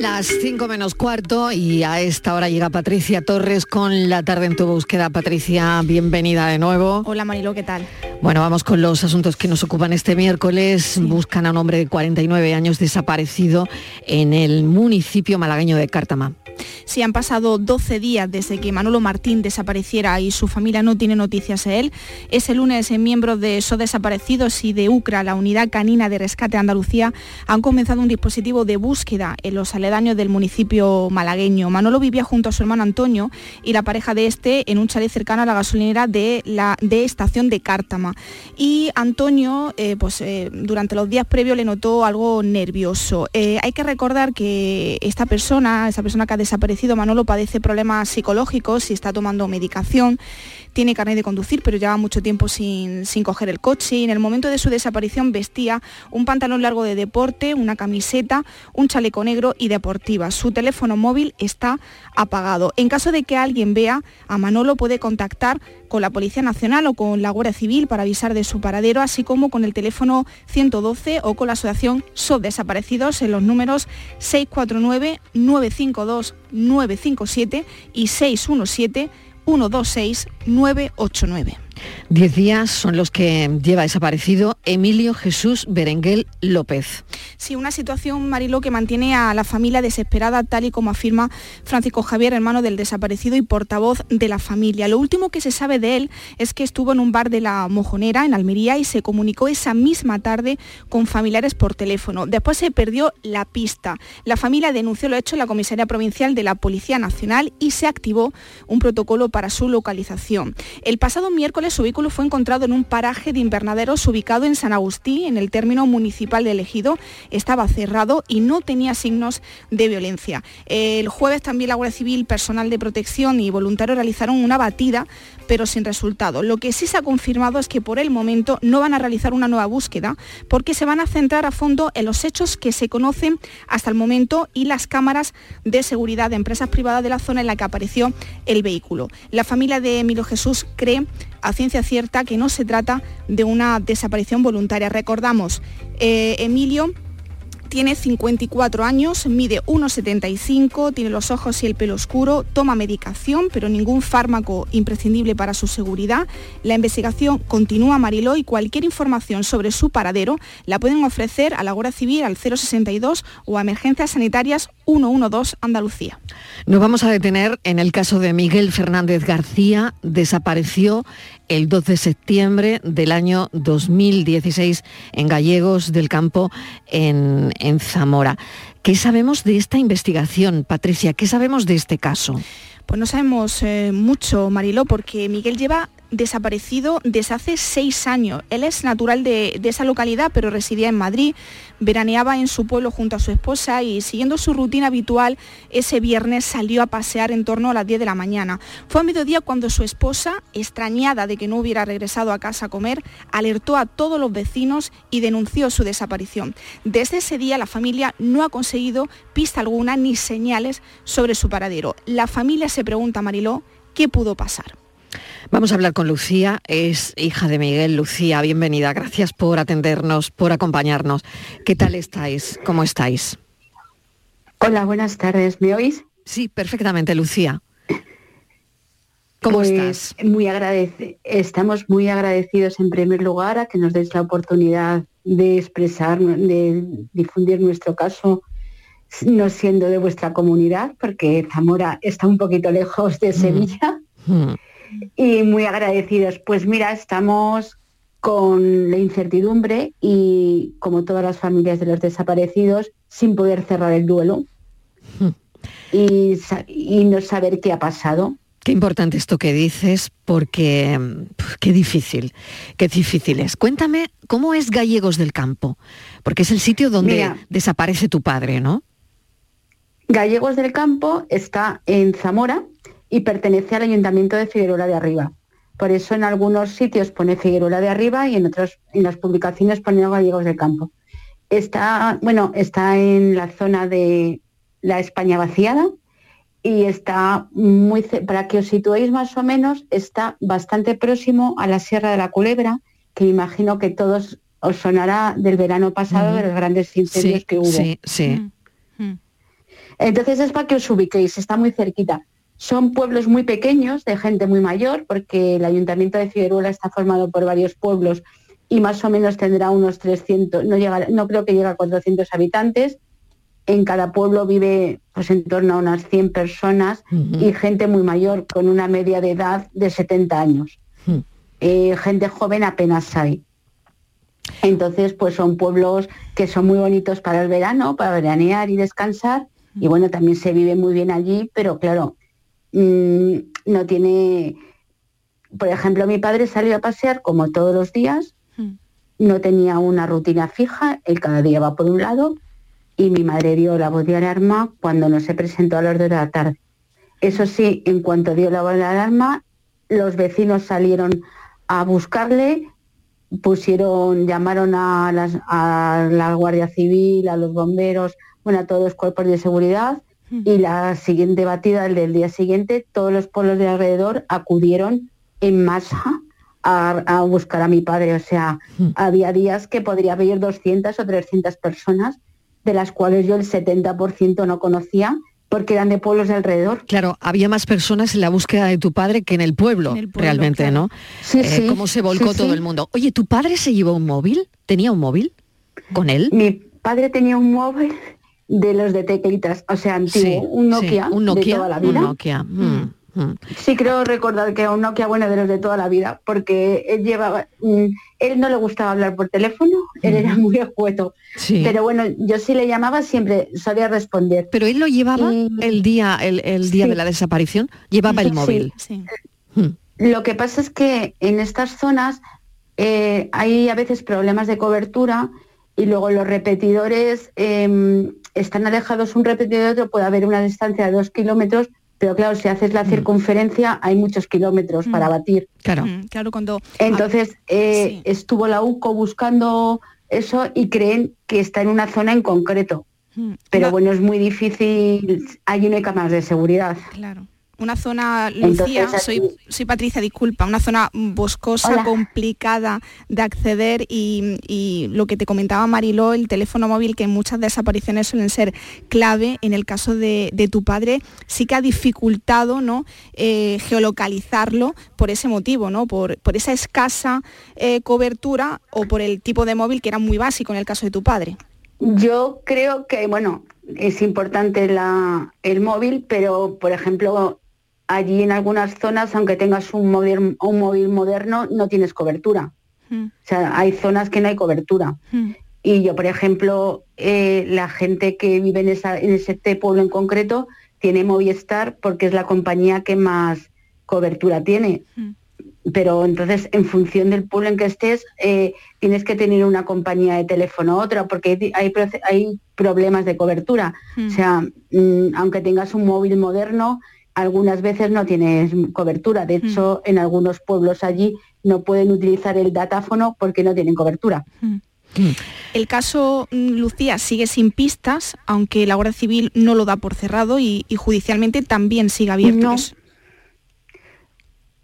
Las 5 menos cuarto y a esta hora llega Patricia Torres con la tarde en tu búsqueda. Patricia, bienvenida de nuevo. Hola Marilo, ¿qué tal? Bueno, vamos con los asuntos que nos ocupan este miércoles. Buscan a un hombre de 49 años desaparecido en el municipio malagueño de Cártama. Sí, han pasado 12 días desde que Manolo Martín desapareciera y su familia no tiene noticias de él. Ese lunes, miembros de SO Desaparecidos y de UCRA, la Unidad Canina de Rescate Andalucía, han comenzado un dispositivo de búsqueda en los aledaños del municipio malagueño. Manolo vivía junto a su hermano Antonio y la pareja de este en un chalet cercano a la gasolinera de la de estación de Cártama. Y Antonio, eh, pues eh, durante los días previos le notó algo nervioso. Eh, hay que recordar que esta persona, esa persona que ha desaparecido, Manolo, padece problemas psicológicos y está tomando medicación tiene carnet de conducir, pero lleva mucho tiempo sin, sin coger el coche y en el momento de su desaparición vestía un pantalón largo de deporte, una camiseta, un chaleco negro y deportiva. Su teléfono móvil está apagado. En caso de que alguien vea a Manolo puede contactar con la Policía Nacional o con la Guardia Civil para avisar de su paradero, así como con el teléfono 112 o con la asociación SOB Desaparecidos en los números 649-952-957 y 617 126 989. Diez días son los que lleva desaparecido Emilio Jesús Berenguel López. Sí, una situación, Marilo, que mantiene a la familia desesperada, tal y como afirma Francisco Javier, hermano del desaparecido y portavoz de la familia. Lo último que se sabe de él es que estuvo en un bar de la Mojonera, en Almería, y se comunicó esa misma tarde con familiares por teléfono. Después se perdió la pista. La familia denunció lo hecho en la Comisaría Provincial de la Policía Nacional y se activó un protocolo para su localización. El pasado miércoles su fue encontrado en un paraje de invernaderos ubicado en San Agustí, en el término municipal de Ejido. Estaba cerrado y no tenía signos de violencia. El jueves también la Guardia Civil, personal de protección y voluntarios realizaron una batida, pero sin resultado. Lo que sí se ha confirmado es que por el momento no van a realizar una nueva búsqueda porque se van a centrar a fondo en los hechos que se conocen hasta el momento y las cámaras de seguridad de empresas privadas de la zona en la que apareció el vehículo. La familia de Emilio Jesús cree a ciencia cierta que no se trata de una desaparición voluntaria. Recordamos, eh, Emilio tiene 54 años, mide 1,75, tiene los ojos y el pelo oscuro, toma medicación, pero ningún fármaco imprescindible para su seguridad. La investigación continúa, Mariló, y cualquier información sobre su paradero la pueden ofrecer a la Guardia Civil al 062 o a Emergencias Sanitarias 112 Andalucía. Nos vamos a detener en el caso de Miguel Fernández García, desapareció el 2 de septiembre del año 2016 en Gallegos del Campo, en, en Zamora. ¿Qué sabemos de esta investigación, Patricia? ¿Qué sabemos de este caso? Pues no sabemos eh, mucho, Mariló, porque Miguel lleva desaparecido desde hace seis años. Él es natural de, esa localidad, pero residía en Madrid, veraneaba en su pueblo junto a su esposa y siguiendo su rutina habitual, ese viernes salió a pasear en torno a las 10 de la mañana. Fue a mediodía cuando su esposa, extrañada de que no hubiera regresado a casa a comer, alertó a todos los vecinos y denunció su desaparición. Desde ese día la familia no ha conseguido pista alguna ni señales sobre su paradero. La familia se pregunta, Mariló, ¿qué pudo pasar? Vamos a hablar con Lucía, es hija de Miguel. Lucía, bienvenida. Gracias por atendernos, por acompañarnos. ¿Qué tal estáis? ¿Cómo estáis? Hola, buenas tardes. ¿Me oís? Sí, perfectamente, Lucía. ¿Cómo Pues, estás? Muy estamos muy agradecidos en primer lugar a que nos deis la oportunidad de expresar, de difundir nuestro caso, no siendo de vuestra comunidad, porque Zamora está un poquito lejos de Sevilla. Y muy agradecidos. Pues mira, estamos con la incertidumbre y como todas las familias de los desaparecidos, sin poder cerrar el duelo y, sa- y no saber qué ha pasado. Qué importante esto que dices, porque qué difícil, qué difícil es. Cuéntame, ¿cómo es Gallegos del Campo? Porque es el sitio donde Mira. desaparece tu padre, ¿no? Gallegos del Campo está en Zamora y pertenece al Ayuntamiento de Figueroa de Arriba. Por eso en algunos sitios pone Figueroa de Arriba y en otros, en las publicaciones pone Gallegos del Campo. Está, bueno, está en la zona de la España vaciada y está muy, para que os situéis más o menos, está bastante próximo a la Sierra de la Culebra, que imagino que todos os sonará del verano pasado de los grandes incendios Sí, que hubo. sí, sí. Entonces es para que os ubiquéis, está muy cerquita. Son pueblos muy pequeños, de gente muy mayor, porque el ayuntamiento de Figueruela está formado por varios pueblos y más o menos tendrá unos 300, no, llega, no creo que llegue a 400 habitantes. En cada pueblo vive pues en torno a unas 100 personas y gente muy mayor, con una media de edad de 70 años. Eh, gente joven apenas hay. Entonces, pues son pueblos que son muy bonitos para el verano, para veranear y descansar. Y bueno, también se vive muy bien allí, pero claro, mm, no tiene... Por ejemplo, mi padre salió a pasear como todos los días, no tenía una rutina fija, él cada día va por un lado y mi madre dio la voz de alarma cuando no se presentó a las dos de la tarde. Eso sí, en cuanto dio la voz de alarma, los vecinos salieron a buscarle, pusieron, llamaron a, las- a la Guardia Civil, a los bomberos, bueno, a todos los cuerpos de seguridad y la siguiente batida, el del día siguiente, todos los pueblos de alrededor acudieron en masa a, a buscar a mi padre. O sea, había días que podría haber 200 o 300 personas, de las cuales yo el 70% no conocía porque eran de pueblos de alrededor. Claro, había más personas en la búsqueda de tu padre que en el pueblo, realmente, claro. ¿no? Sí, Eh, sí, cómo se volcó sí, todo sí. el mundo. Oye, ¿tu padre se llevó un móvil? ¿Tenía un móvil con él? Mi padre tenía un móvil de los de teclitas, o sea, antiguo, Sí, un sí, Nokia, un Nokia, de toda la un vida. Nokia, mm, mm. Sí, creo recordar que era un Nokia bueno de los de toda la vida, porque él llevaba, mm, él no le gustaba hablar por teléfono, él era muy escueto. Sí. Pero bueno, yo sí le llamaba siempre, solía responder. Pero él lo llevaba el día, el, el día Sí. de la desaparición, llevaba el Sí, móvil. Lo que pasa es que en estas zonas eh, hay a veces problemas de cobertura y luego los repetidores eh, están alejados un repetidor de otro, puede haber una distancia de dos kilómetros, pero claro, si haces la circunferencia hay muchos kilómetros para batir. Claro. Mm, claro, cuando... Entonces eh, estuvo la UCO buscando eso y creen que está en una zona en concreto. Mm, Pero una- bueno, es muy difícil, hay cámaras de seguridad. Claro. Una zona, Lucía, Entonces, soy, soy Patricia, disculpa, una zona boscosa, Hola. complicada de acceder y, y lo que te comentaba Mariló, el teléfono móvil, que muchas desapariciones suelen ser clave, en el caso de, de tu padre, sí que ha dificultado ¿no? Eh, geolocalizarlo por ese motivo, ¿no? por, por esa escasa eh, cobertura o por el tipo de móvil que era muy básico en el caso de tu padre. Yo creo que, bueno, es importante la- el móvil, pero por ejemplo, allí en algunas zonas, aunque tengas un móvil, un móvil moderno, no tienes cobertura. Mm, O sea, hay zonas que no hay cobertura. mm, Y yo, por ejemplo, eh, la gente que vive en, esa, en ese este pueblo en concreto tiene Movistar porque es la compañía que más cobertura tiene. Pero entonces, en función del pueblo en que estés, eh, tienes que tener una compañía de teléfono u otra, porque hay, hay proce- hay problemas de cobertura. O sea, mm, aunque tengas un móvil moderno, algunas veces no tienes cobertura. De hecho, en algunos pueblos allí no pueden utilizar el datáfono porque no tienen cobertura. El caso, mm, Lucía, sigue sin pistas, aunque la Guardia Civil no lo da por cerrado y, y judicialmente también sigue abierto. No.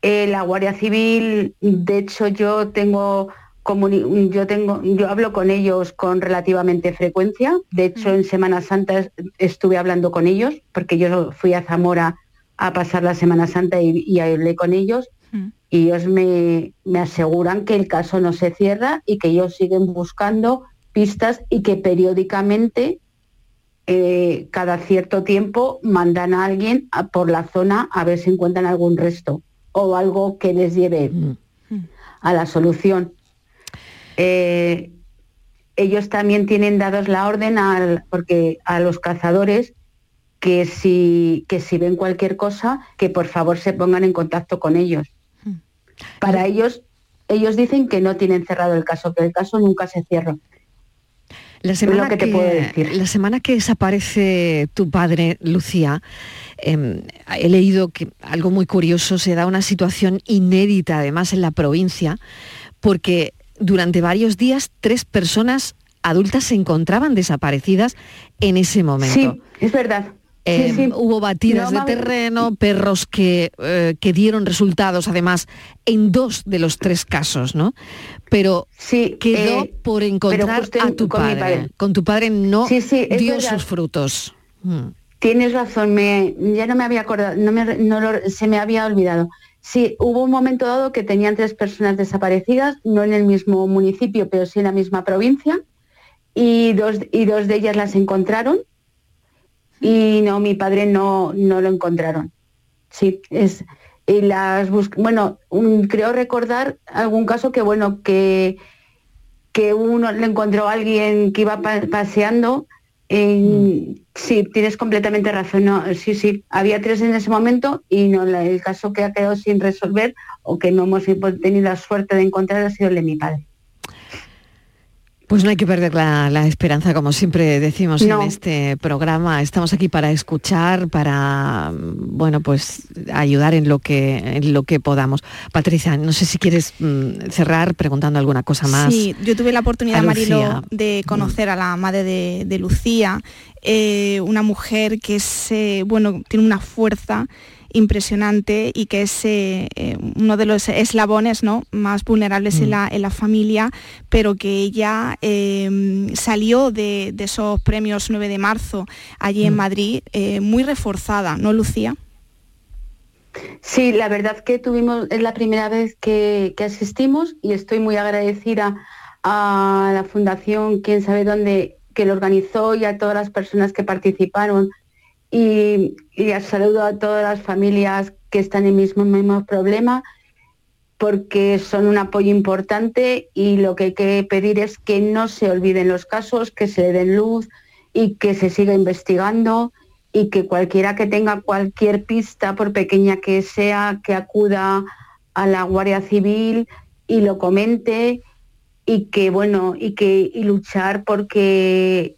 Eh, la Guardia Civil, de hecho, yo tengo yo tengo, yo hablo con ellos con relativamente frecuencia. De hecho, en Semana Santa es- estuve hablando con ellos porque yo fui a Zamora a pasar la Semana Santa y, y hablé con ellos. Y ellos me, me aseguran que el caso no se cierra y que ellos siguen buscando pistas y que periódicamente, eh, cada cierto tiempo, mandan a alguien a- por la zona a ver si encuentran algún resto o algo que les lleve a la solución. Eh, ellos también tienen dados la orden al, porque a los cazadores que si, que si ven cualquier cosa, que por favor se pongan en contacto con ellos. Para ellos, ellos dicen que no tienen cerrado el caso, que el caso nunca se cierra. La semana, lo que te puedo decir. la semana que desaparece tu padre, Lucía, eh, he leído que algo muy curioso, se da una situación inédita además en la provincia, porque durante varios días tres personas adultas se encontraban desaparecidas en ese momento. Sí, es verdad. Sí, Eh, sí. Hubo batidas No, de terreno, perros que, eh, que dieron resultados, además, en dos de los tres casos, ¿no? Pero quedó eh, por encontrar a tu con padre. padre. Con tu padre no Sí, sí, dio verdad. sus frutos. Mm. Tienes razón, me, ya no me había acordado, no me, no lo- se me había olvidado. Sí, hubo un momento dado que tenían tres personas desaparecidas, no en el mismo municipio, pero sí en la misma provincia, y dos, y dos de ellas las encontraron, y no, mi padre no, no lo encontraron. Sí, es, y las bus- bueno, un- creo recordar algún caso que, bueno, que, que uno le encontró a alguien que iba pa- paseando. en- Sí, tienes completamente razón. No, sí, sí, había tres en ese momento y no el caso que ha quedado sin resolver o que no hemos tenido la suerte de encontrar ha sido el de mi padre. Pues no hay que perder la, la esperanza, como siempre decimos No. en este programa. Estamos aquí para escuchar, para mm, bueno, pues ayudar en lo que en lo que podamos. Patricia, no sé si quieres mm, cerrar preguntando alguna cosa más. Sí, yo tuve la oportunidad, Marilo, de conocer a la madre de, de Lucía, eh, una mujer que es, eh, bueno, tiene una fuerza impresionante y que es eh, eh, uno de los eslabones ¿no? más vulnerables en, la, en la familia, pero que ella eh, salió de, de esos premios 9 de marzo allí en Madrid eh, muy reforzada, ¿no, Lucía? Sí, la verdad que tuvimos, es la primera vez que, que asistimos y estoy muy agradecida a la Fundación Quién sabe dónde, que lo organizó y a todas las personas que participaron. Y, y saludo a todas las familias que están en el mismo, mismo problema porque son un apoyo importante y lo que hay que pedir es que no se olviden los casos, que se le den luz y que se siga investigando y que cualquiera que tenga cualquier pista, por pequeña que sea, que acuda a la Guardia Civil y lo comente y que bueno, y que y luchar porque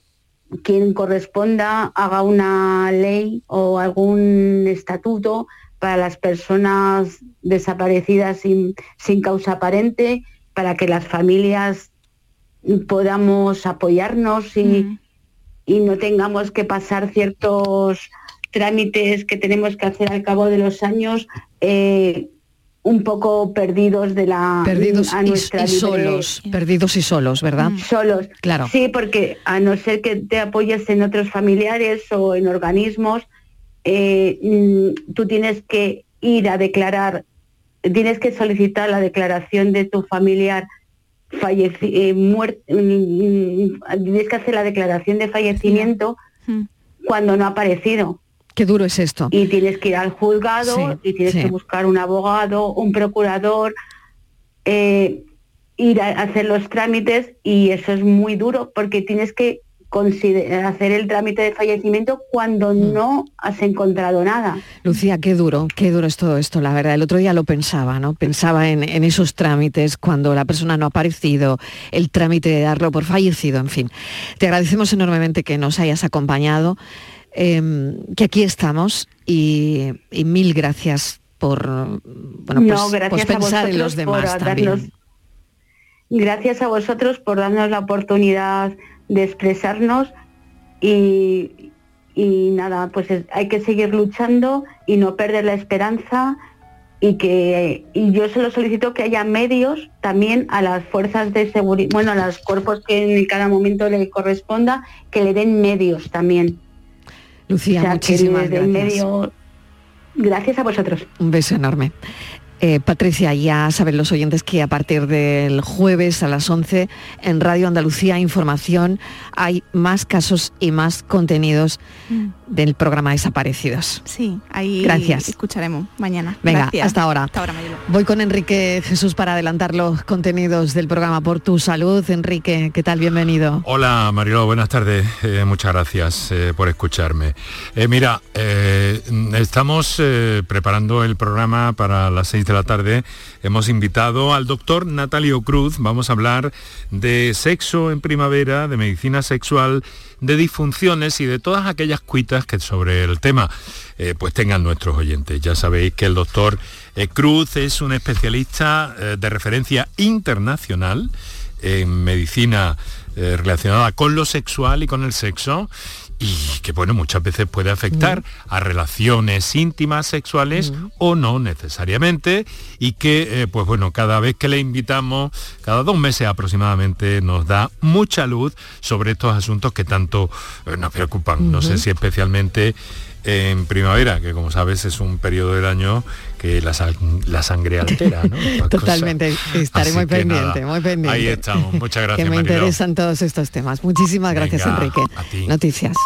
quien corresponda haga una ley o algún estatuto para las personas desaparecidas sin, sin causa aparente, para que las familias podamos apoyarnos y, y no tengamos que pasar ciertos trámites que tenemos que hacer al cabo de los años eh, un poco perdidos de la Perdidos a y, nuestra y libre- solos, perdidos y solos, ¿verdad? solos. Claro. Sí, porque a no ser que te apoyes en otros familiares o en organismos, eh, mm, tú tienes que ir a declarar, tienes que solicitar la declaración de tu familiar falleci- eh, muer- mm, mm, tienes que hacer la declaración de fallecimiento cuando no ha aparecido. Qué duro es esto. Y tienes que ir al juzgado Sí, y tienes sí. que buscar un abogado, un procurador, eh, ir a hacer los trámites y eso es muy duro porque tienes que hacer el trámite de fallecimiento cuando Mm. no has encontrado nada. Lucía, qué duro, qué duro es todo esto, la verdad. El otro día lo pensaba, ¿no? Pensaba en, en esos trámites cuando la persona no ha aparecido, el trámite de darlo por fallecido, en fin. Te agradecemos enormemente que nos hayas acompañado, em, que aquí estamos y, y mil gracias por, bueno, pues, no, gracias pues pensar a en los por demás darnos, también. gracias a vosotros por darnos la oportunidad de expresarnos y, y nada, pues es- hay que seguir luchando y no perder la esperanza y que y yo solo solicito que haya medios también a las fuerzas de seguridad, bueno, a los cuerpos que en cada momento le corresponda, que le den medios también. Lucía, O sea, que muchísimas gracias. medio- Gracias a vosotros. Un beso enorme. Eh, Patricia, ya saben los oyentes que a partir del jueves a las 11 en Radio Andalucía Información hay más casos y más contenidos Mm. del programa Desaparecidos. Sí, ahí Gracias. escucharemos mañana. Venga, Gracias. hasta ahora. Hasta ahora. Voy con Enrique Jesús para adelantar los contenidos del programa Por tu Salud. Enrique, ¿qué tal? Bienvenido. Hola Mariló, buenas tardes. Eh, muchas gracias eh, por escucharme. Eh, mira, eh, estamos eh, preparando el programa para las 6 de la tarde. Hemos invitado al doctor Natalio Cruz. Vamos a hablar de sexo en primavera, de medicina sexual, de disfunciones y de todas aquellas cuitas que sobre el tema eh, pues tengan nuestros oyentes. Ya sabéis que el doctor eh, Cruz es un especialista eh, de referencia internacional en medicina relacionada con lo sexual y con el sexo y que bueno muchas veces puede afectar a relaciones íntimas sexuales o no necesariamente y que eh, pues bueno cada vez que le invitamos cada dos meses aproximadamente nos da mucha luz sobre estos asuntos que tanto eh, nos preocupan. No sé si especialmente en primavera que como sabes es un periodo del año que la, sang- la sangre altera ¿no? Totalmente, estaré Así muy nada, pendiente, muy pendiente. ahí estamos muchas gracias que me Mariló. interesan todos estos temas. Muchísimas gracias, Venga, Enrique. a ti. Noticias.